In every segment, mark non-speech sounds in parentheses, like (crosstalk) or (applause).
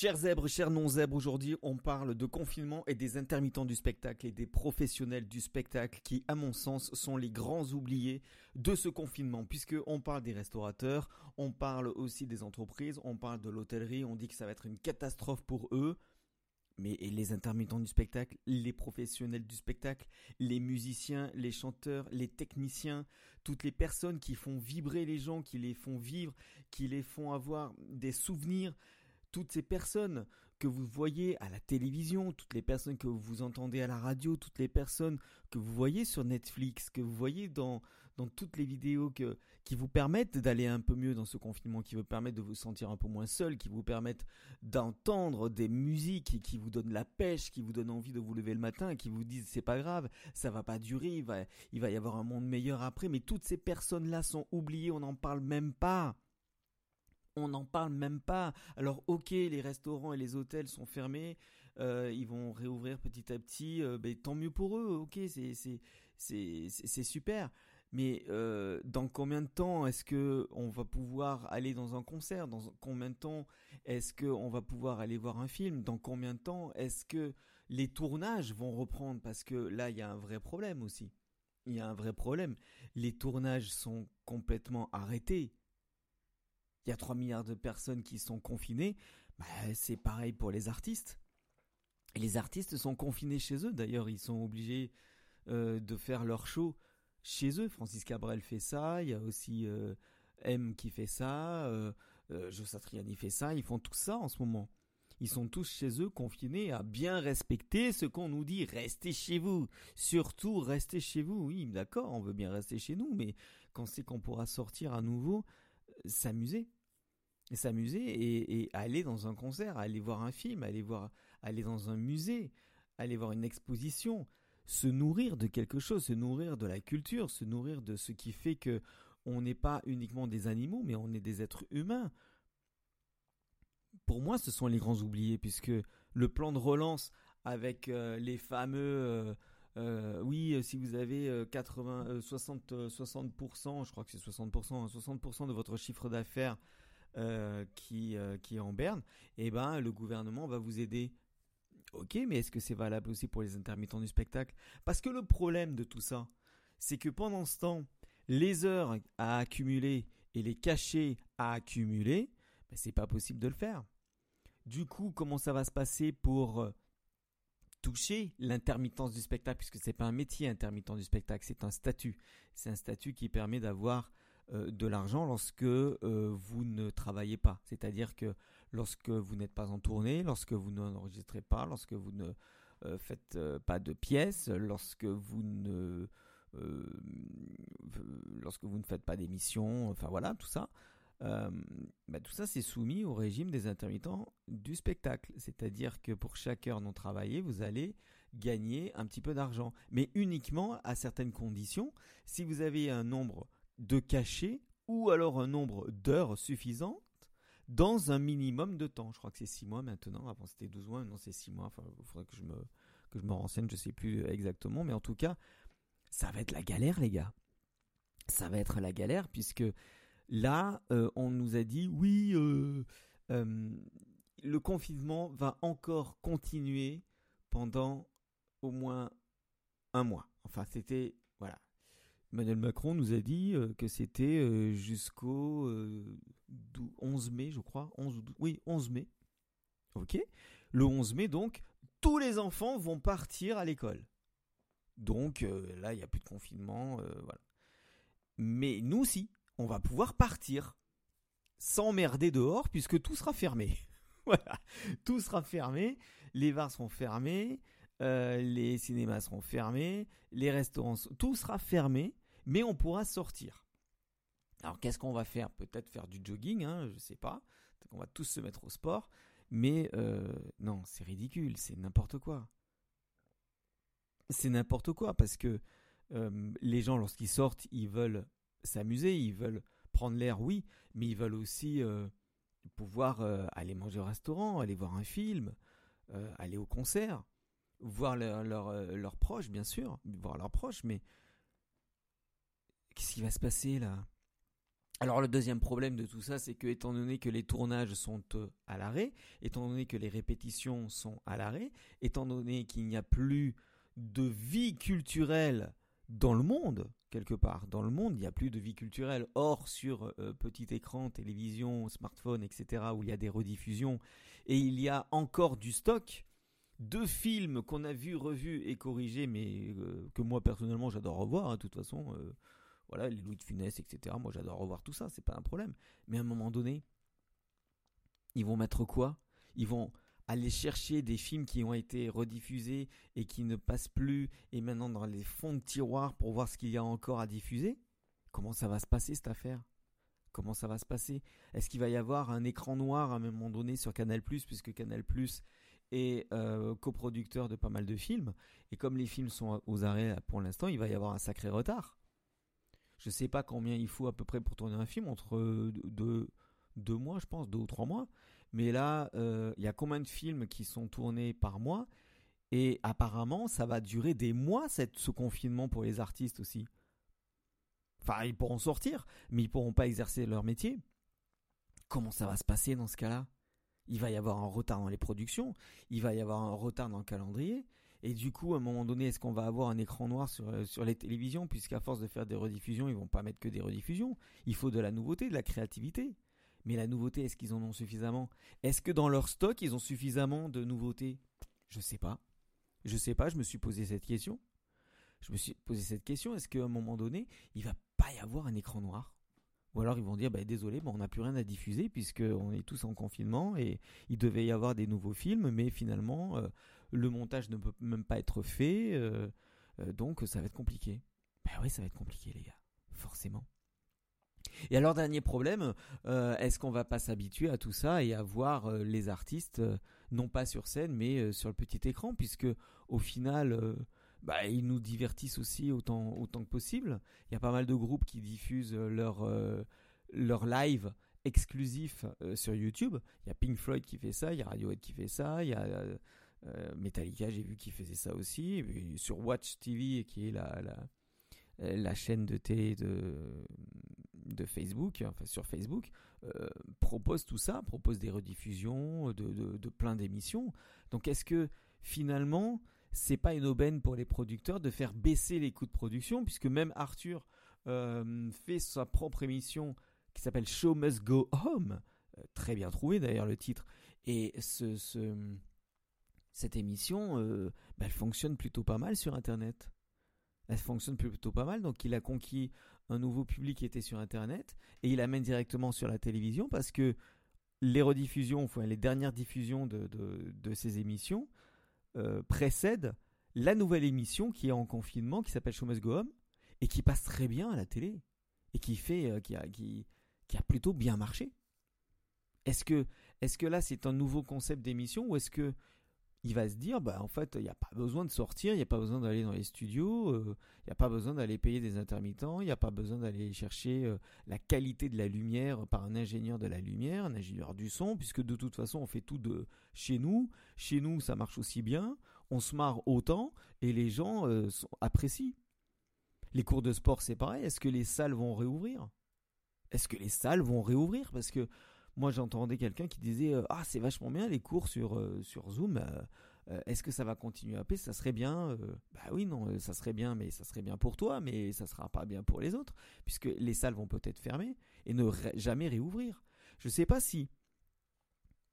Chers zèbres, chers non-zèbres, aujourd'hui on parle de confinement et des intermittents du spectacle et des professionnels du spectacle qui, à mon sens, sont les grands oubliés de ce confinement. Puisque on parle des restaurateurs, on parle aussi des entreprises, on parle de l'hôtellerie, on dit que ça va être une catastrophe pour eux. Mais les intermittents du spectacle, les professionnels du spectacle, les musiciens, les chanteurs, les techniciens, toutes les personnes qui font vibrer les gens, qui les font vivre, qui les font avoir des souvenirs, toutes ces personnes que vous voyez à la télévision, toutes les personnes que vous entendez à la radio, toutes les personnes que vous voyez sur Netflix, que vous voyez dans, toutes les vidéos qui vous permettent d'aller un peu mieux dans ce confinement, qui vous permettent de vous sentir un peu moins seul, qui vous permettent d'entendre des musiques qui vous donnent la pêche, qui vous donnent envie de vous lever le matin, qui vous disent c'est pas grave, ça va pas durer, va, il va y avoir un monde meilleur après, mais toutes ces personnes-là sont oubliées, on n'en parle même pas on n'en parle même pas. Alors ok, les restaurants et les hôtels sont fermés, euh, ils vont réouvrir petit à petit, euh, ben, tant mieux pour eux, ok, c'est super. Mais euh, dans combien de temps est-ce que on va pouvoir aller dans un concert? Dans combien de temps est-ce que on va pouvoir aller voir un film? Dans combien de temps est-ce que les tournages vont reprendre? Parce que là, il y a un vrai problème aussi. Il y a un vrai problème. Les tournages sont complètement arrêtés il y a 3 milliards de personnes qui sont confinées, bah, c'est pareil pour les artistes. les artistes sont confinés chez eux, d'ailleurs, ils sont obligés euh, de faire leur show chez eux. Francis Cabrel fait ça, il y a aussi euh, M qui fait ça, euh, euh fait ça, ils font tout ça en ce moment. Ils sont tous chez eux confinés à bien respecter ce qu'on nous dit. Restez chez vous. Surtout, restez chez vous. Oui, d'accord, on veut bien rester chez nous, mais quand c'est qu'on pourra sortir à nouveau, s'amuser s'amuser et, aller dans un concert, aller voir un film, aller voir, aller dans un musée, aller voir une exposition, se nourrir de quelque chose, se nourrir de la culture, se nourrir de ce qui fait que on n'est pas uniquement des animaux, mais on est des êtres humains. Pour moi, ce sont les grands oubliés, puisque le plan de relance avec euh, les fameux euh, euh, oui, si vous avez 80, 60, 60%, je crois que c'est 60%, 60% de votre chiffre d'affaires euh, qui, euh, qui est en berne, eh ben, le gouvernement va vous aider. Ok, mais est-ce que c'est valable aussi pour les intermittents du spectacle? Parce que le problème de tout ça, c'est que pendant ce temps, les heures à accumuler et les cachets à accumuler, ben, c'est pas possible de le faire. Du coup, comment ça va se passer pour euh, toucher l'intermittence du spectacle, puisque c'est pas un métier intermittent du spectacle, c'est un statut. C'est un statut qui permet d'avoir euh, de l'argent lorsque euh, vous ne travaillez pas. C'est-à-dire que lorsque vous n'êtes pas en tournée, lorsque vous n'enregistrez pas, lorsque vous ne euh, faites pas de pièces, lorsque vous ne lorsque vous ne faites pas d'émissions, enfin voilà, tout ça. Bah, tout ça, c'est soumis au régime des intermittents du spectacle. C'est-à-dire que pour chaque heure non travaillée, vous allez gagner un petit peu d'argent. Mais uniquement à certaines conditions. Si vous avez un nombre de cacher ou alors un nombre d'heures suffisantes dans un minimum de temps. Je crois que c'est 6 mois maintenant. Avant c'était 12 mois, maintenant c'est 6 mois. Il faudrait que je me que je me renseigne, je sais plus exactement, mais en tout cas, ça va être la galère, les gars. Ça va être la galère puisque là, euh, on nous a dit oui, euh, euh, le confinement va encore continuer pendant au moins un mois. Enfin, c'était voilà, Emmanuel Macron nous a dit que c'était jusqu'au 11 euh, mai, je crois. 11 oui, 11 mai. Ok. Le 11 mai, donc, tous les enfants vont partir à l'école. Donc là, il n'y a plus de confinement. voilà. Mais nous aussi, on va pouvoir partir s'emmerder dehors puisque tout sera fermé. (laughs) voilà. Tout sera fermé. Les bars seront fermés. les cinémas seront fermés, les restaurants, tout sera fermé mais on pourra sortir. Alors qu'est-ce qu'on va faire? Peut-être faire du jogging, hein, je ne sais pas. On va tous se mettre au sport. Mais euh, non, c'est ridicule, c'est n'importe quoi. C'est n'importe quoi parce que euh, les gens, lorsqu'ils sortent, ils veulent s'amuser, ils veulent prendre l'air, oui, mais ils veulent aussi euh, pouvoir aller manger au restaurant, aller voir un film, aller au concert, voir leurs proches, bien sûr, voir leurs proches, mais qu'est-ce qui va se passer là? Alors le deuxième problème de tout ça, c'est que étant donné que les tournages sont euh, à l'arrêt, étant donné que les répétitions sont à l'arrêt, étant donné qu'il n'y a plus de vie culturelle dans le monde, quelque part, dans le monde, il n'y a plus de vie culturelle. Or, sur euh, petit écran, télévision, smartphone, etc., où il y a des rediffusions, et il y a encore du stock de films qu'on a vus, revus et corrigés, mais euh, que moi personnellement j'adore revoir, hein, de toute façon voilà, les Louis de Funès, etc. Moi, j'adore revoir tout ça, c'est pas un problème. Mais à un moment donné, ils vont mettre quoi? Ils vont aller chercher des films qui ont été rediffusés et qui ne passent plus, et maintenant dans les fonds de tiroir pour voir ce qu'il y a encore à diffuser? Comment ça va se passer cette affaire? Comment ça va se passer? Est-ce qu'il va y avoir un écran noir à un moment donné sur Canal+, puisque Canal+, est euh, coproducteur de pas mal de films, et comme les films sont aux arrêts pour l'instant, il va y avoir un sacré retard. Je sais pas combien il faut à peu près pour tourner un film, entre deux, deux mois, je pense, deux ou trois mois. Mais là, euh, il y a combien de films qui sont tournés par mois? Et apparemment, ça va durer des mois, ce confinement pour les artistes aussi. Enfin, ils pourront sortir, mais ils pourront pas exercer leur métier. Comment ça va se passer dans ce cas-là? Il va y avoir un retard dans les productions, il va y avoir un retard dans le calendrier, et du coup, à un moment donné, est-ce qu'on va avoir un écran noir sur, euh, sur les télévisions Puisqu'à force de faire des rediffusions, ils vont pas mettre que des rediffusions? Il faut de la nouveauté, de la créativité. Mais la nouveauté, est-ce qu'ils en ont suffisamment? Est-ce que dans leur stock, ils ont suffisamment de nouveautés? Je sais pas. Je sais pas, je me suis posé cette question. Je me suis posé cette question, est-ce qu'à un moment donné, il va pas y avoir un écran noir? Ou alors ils vont dire bah, désolé, bah, on n'a plus rien à diffuser puisqu'on est tous en confinement et il devait y avoir des nouveaux films, mais finalement euh, le montage ne peut même pas être fait, euh, euh, donc ça va être compliqué. Ben oui, ça va être compliqué les gars, forcément. Et alors dernier problème, euh, est-ce qu'on va pas s'habituer à tout ça et à voir les artistes non pas sur scène mais sur le petit écran puisque au final bah, ils nous divertissent aussi autant autant que possible. Il y a pas mal de groupes qui diffusent leur leur live exclusif sur YouTube. Il y a Pink Floyd qui fait ça, il y a Radiohead qui fait ça, il y a euh, Metallica, j'ai vu qu'ils faisaient ça aussi. sur Watch TV, qui est la, la chaîne de télé de, de Facebook, enfin sur Facebook, euh, propose tout ça, propose des rediffusions de, de, de plein d'émissions. Donc est-ce que finalement, c'est pas une aubaine pour les producteurs de faire baisser les coûts de production, puisque même Arthur euh, fait sa propre émission qui s'appelle Show Must Go Home, très bien trouvé d'ailleurs le titre, et ce, ce cette émission, euh, bah, elle fonctionne plutôt pas mal sur Internet. Elle fonctionne plutôt pas mal, donc il a conquis un nouveau public qui était sur Internet et il amène directement sur la télévision parce que les rediffusions, enfin les dernières diffusions de, de, ces émissions euh, précèdent la nouvelle émission qui est en confinement, qui s'appelle Show Must Go et qui passe très bien à la télé et qui fait, euh, qui, a, qui, qui a plutôt bien marché. Est-ce que, est-ce que là c'est un nouveau concept d'émission ou est-ce que il va se dire, bah en fait, il n'y a pas besoin de sortir, il n'y a pas besoin d'aller dans les studios, euh, il n'y a pas besoin d'aller payer des intermittents, il n'y a pas besoin d'aller chercher euh, la qualité de la lumière par un ingénieur de la lumière, un ingénieur du son, puisque de toute façon, on fait tout de chez nous. Chez nous, ça marche aussi bien, on se marre autant, et les gens euh, apprécient. Les cours de sport, c'est pareil. Est-ce que les salles vont réouvrir? Est-ce que les salles vont réouvrir? Parce que moi, j'entendais quelqu'un qui disait euh, Ah, c'est vachement bien les cours sur, euh, sur Zoom. Euh, est-ce que ça va continuer à payer Ça serait bien. bah oui, non, ça serait bien, mais ça serait bien pour toi, mais ça sera pas bien pour les autres, puisque les salles vont peut-être fermer et ne jamais réouvrir. Je ne sais pas si,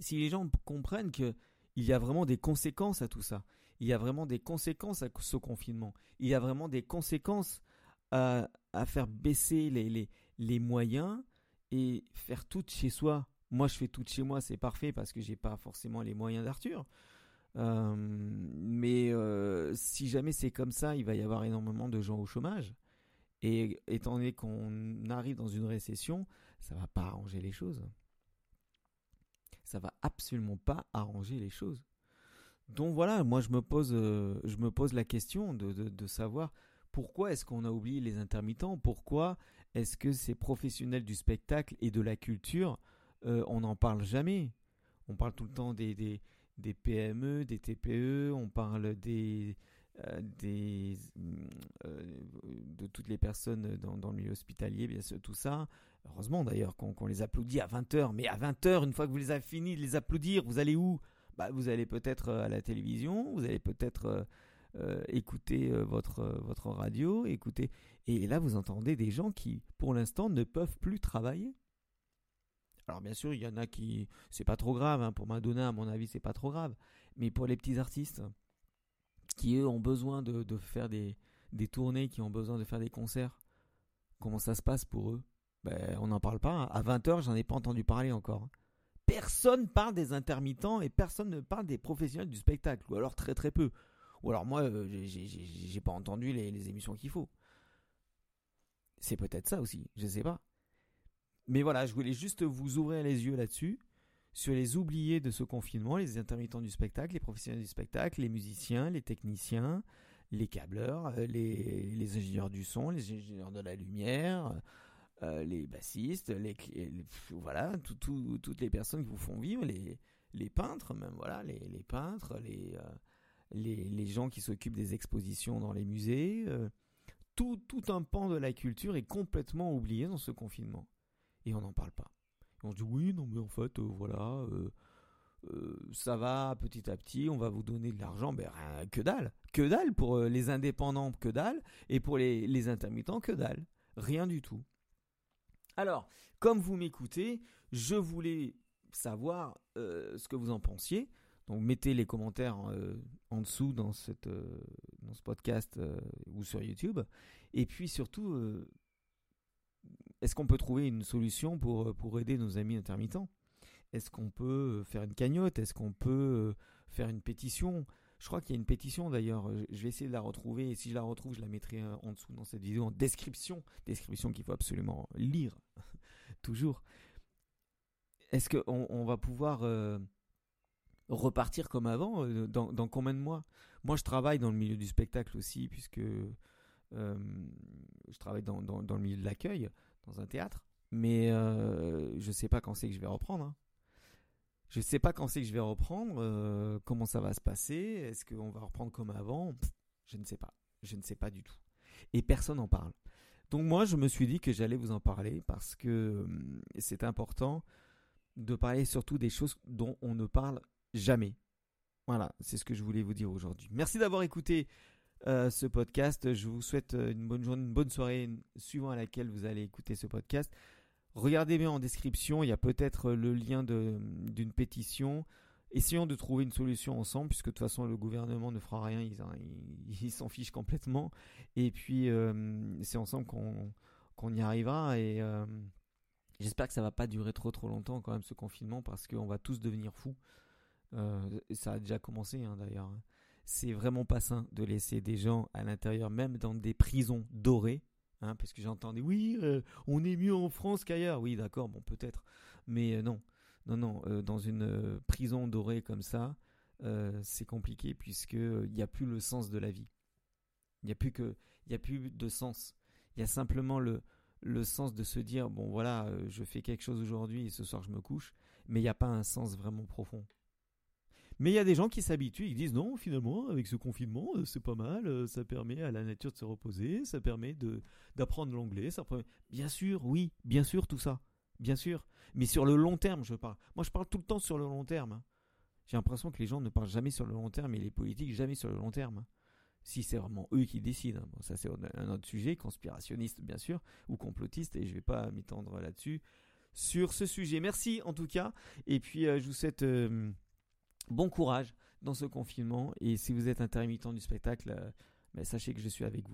si les gens comprennent qu'il y a vraiment des conséquences à tout ça. Il y a vraiment des conséquences à ce confinement. Il y a vraiment des conséquences à, à faire baisser les, les, les moyens et faire tout chez soi. Moi, je fais tout chez moi, c'est parfait parce que j'ai pas forcément les moyens d'Arthur. Euh, mais euh, si jamais c'est comme ça, il va y avoir énormément de gens au chômage. Et étant donné qu'on arrive dans une récession, ça va pas arranger les choses. Ça va absolument pas arranger les choses. Donc voilà, moi je me pose, euh, je me pose la question de, savoir pourquoi est-ce qu'on a oublié les intermittents? Pourquoi est-ce que ces professionnels du spectacle et de la culture, euh, on n'en parle jamais. On parle tout le temps des, PME, des TPE, on parle des, des, de toutes les personnes dans, le milieu hospitalier, bien sûr, tout ça. Heureusement d'ailleurs qu'on les applaudit à 20h, mais à 20h, une fois que vous les avez fini de les applaudir, vous allez où? Bah, Vous allez peut-être à la télévision, vous allez peut-être écouter votre radio, écouter... Et là, vous entendez des gens qui, pour l'instant, ne peuvent plus travailler. Alors bien sûr, il y en a qui, c'est pas trop grave. Hein. Pour Madonna, à mon avis, c'est pas trop grave. Mais pour les petits artistes qui eux ont besoin de, faire des, tournées, qui ont besoin de faire des concerts, comment ça se passe pour eux? Ben, on n'en parle pas. Hein. À 20h, j'en ai pas entendu parler encore. Personne parle des intermittents et personne ne parle des professionnels du spectacle, ou alors très très peu. Ou alors moi, euh, j'ai pas entendu les émissions qu'il faut. C'est peut-être ça aussi, je sais pas. Mais voilà, je voulais juste vous ouvrir les yeux là-dessus, sur les oubliés de ce confinement, les intermittents du spectacle, les professionnels du spectacle, les musiciens, les techniciens, les câbleurs, euh, les, ingénieurs du son, les ingénieurs de la lumière, euh, les bassistes, voilà, toutes les personnes qui vous font vivre, les, peintres même, voilà, les, peintres, euh, les, gens qui s'occupent des expositions dans les musées. Tout, tout un pan de la culture est complètement oublié dans ce confinement et on n'en parle pas. on se dit oui, non mais en fait, euh, voilà, euh, euh, ça va petit à petit, on va vous donner de l'argent, rien, que dalle, que dalle pour les indépendants, que dalle, et pour les, les intermittents, que dalle, rien du tout. Alors, comme vous m'écoutez, je voulais savoir ce que vous en pensiez. Donc mettez les commentaires en dessous dans, cette, dans ce podcast ou sur YouTube. Et puis surtout, est-ce qu'on peut trouver une solution pour, euh, pour aider nos amis intermittents? Est-ce qu'on peut euh, faire une cagnotte? Est-ce qu'on peut euh, faire une pétition? Je crois qu'il y a une pétition d'ailleurs. Je vais essayer de la retrouver et si je la retrouve, je la mettrai en dessous dans cette vidéo en description. Description qu'il faut absolument lire (laughs) toujours. Est-ce qu'on on va pouvoir repartir comme avant dans, dans, combien de mois? Moi, je travaille dans le milieu du spectacle aussi, puisque je travaille dans, dans, le milieu de l'accueil dans un théâtre. Mais euh, je sais pas quand c'est que je vais reprendre. Hein. Je sais pas quand c'est que je vais reprendre, euh, comment ça va se passer, est-ce qu'on va reprendre comme avant? Je ne sais pas. Je ne sais pas du tout. Et personne n'en parle. Donc moi, je me suis dit que j'allais vous en parler parce que euh, c'est important de parler surtout des choses dont on ne parle jamais. Voilà, c'est ce que je voulais vous dire aujourd'hui. Merci d'avoir écouté euh, ce podcast. Je vous souhaite euh, une bonne journée, une bonne soirée, suivant à laquelle vous allez écouter ce podcast. Regardez bien en description, il y a peut-être le lien d'une pétition. Essayons de trouver une solution ensemble, puisque de toute façon le gouvernement ne fera rien, ils (laughs) s'en fichent complètement. Et puis euh, c'est ensemble qu'on y arrivera. J'espère que ça va pas durer trop trop longtemps quand même ce confinement, parce qu'on va tous devenir fous. Ça a déjà commencé hein, d'ailleurs. Hein c'est vraiment pas sain de laisser des gens à l'intérieur, même dans des prisons dorées. Hein, parce que j'entendais, oui, euh, on est mieux en France qu'ailleurs. Oui, d'accord, bon, peut-être. Mais euh, non, non, non, euh, dans une prison dorée comme ça, c'est compliqué puisqu'il n'y a plus le sens de la vie. Il n'y a plus que, il y a plus de sens. Il y a simplement le, le sens de se dire, bon voilà, je fais quelque chose aujourd'hui et ce soir je me couche, mais il n'y a pas un sens vraiment profond. Mais il y a des gens qui s'habituent, ils disent non, finalement, avec ce confinement, euh, c'est pas mal, euh, ça permet à la nature de se reposer, ça permet de d'apprendre l'anglais, ça permet... Bien sûr, oui, bien sûr, tout ça, bien sûr. Mais sur le long terme, je parle. Moi, je parle tout le temps sur le long terme. Hein. J'ai l'impression que les gens ne parlent jamais sur le long terme et les politiques jamais sur le long terme. Hein. Si c'est vraiment eux qui décident. Hein. Bon, ça, c'est un autre sujet, conspirationniste, bien sûr, ou complotiste, et je vais pas m'étendre là-dessus. Sur ce sujet. Merci, en tout cas. Et puis, euh, je vous souhaite bon courage dans ce confinement. Et si vous êtes intermittent du spectacle, euh, ben, sachez que je suis avec vous.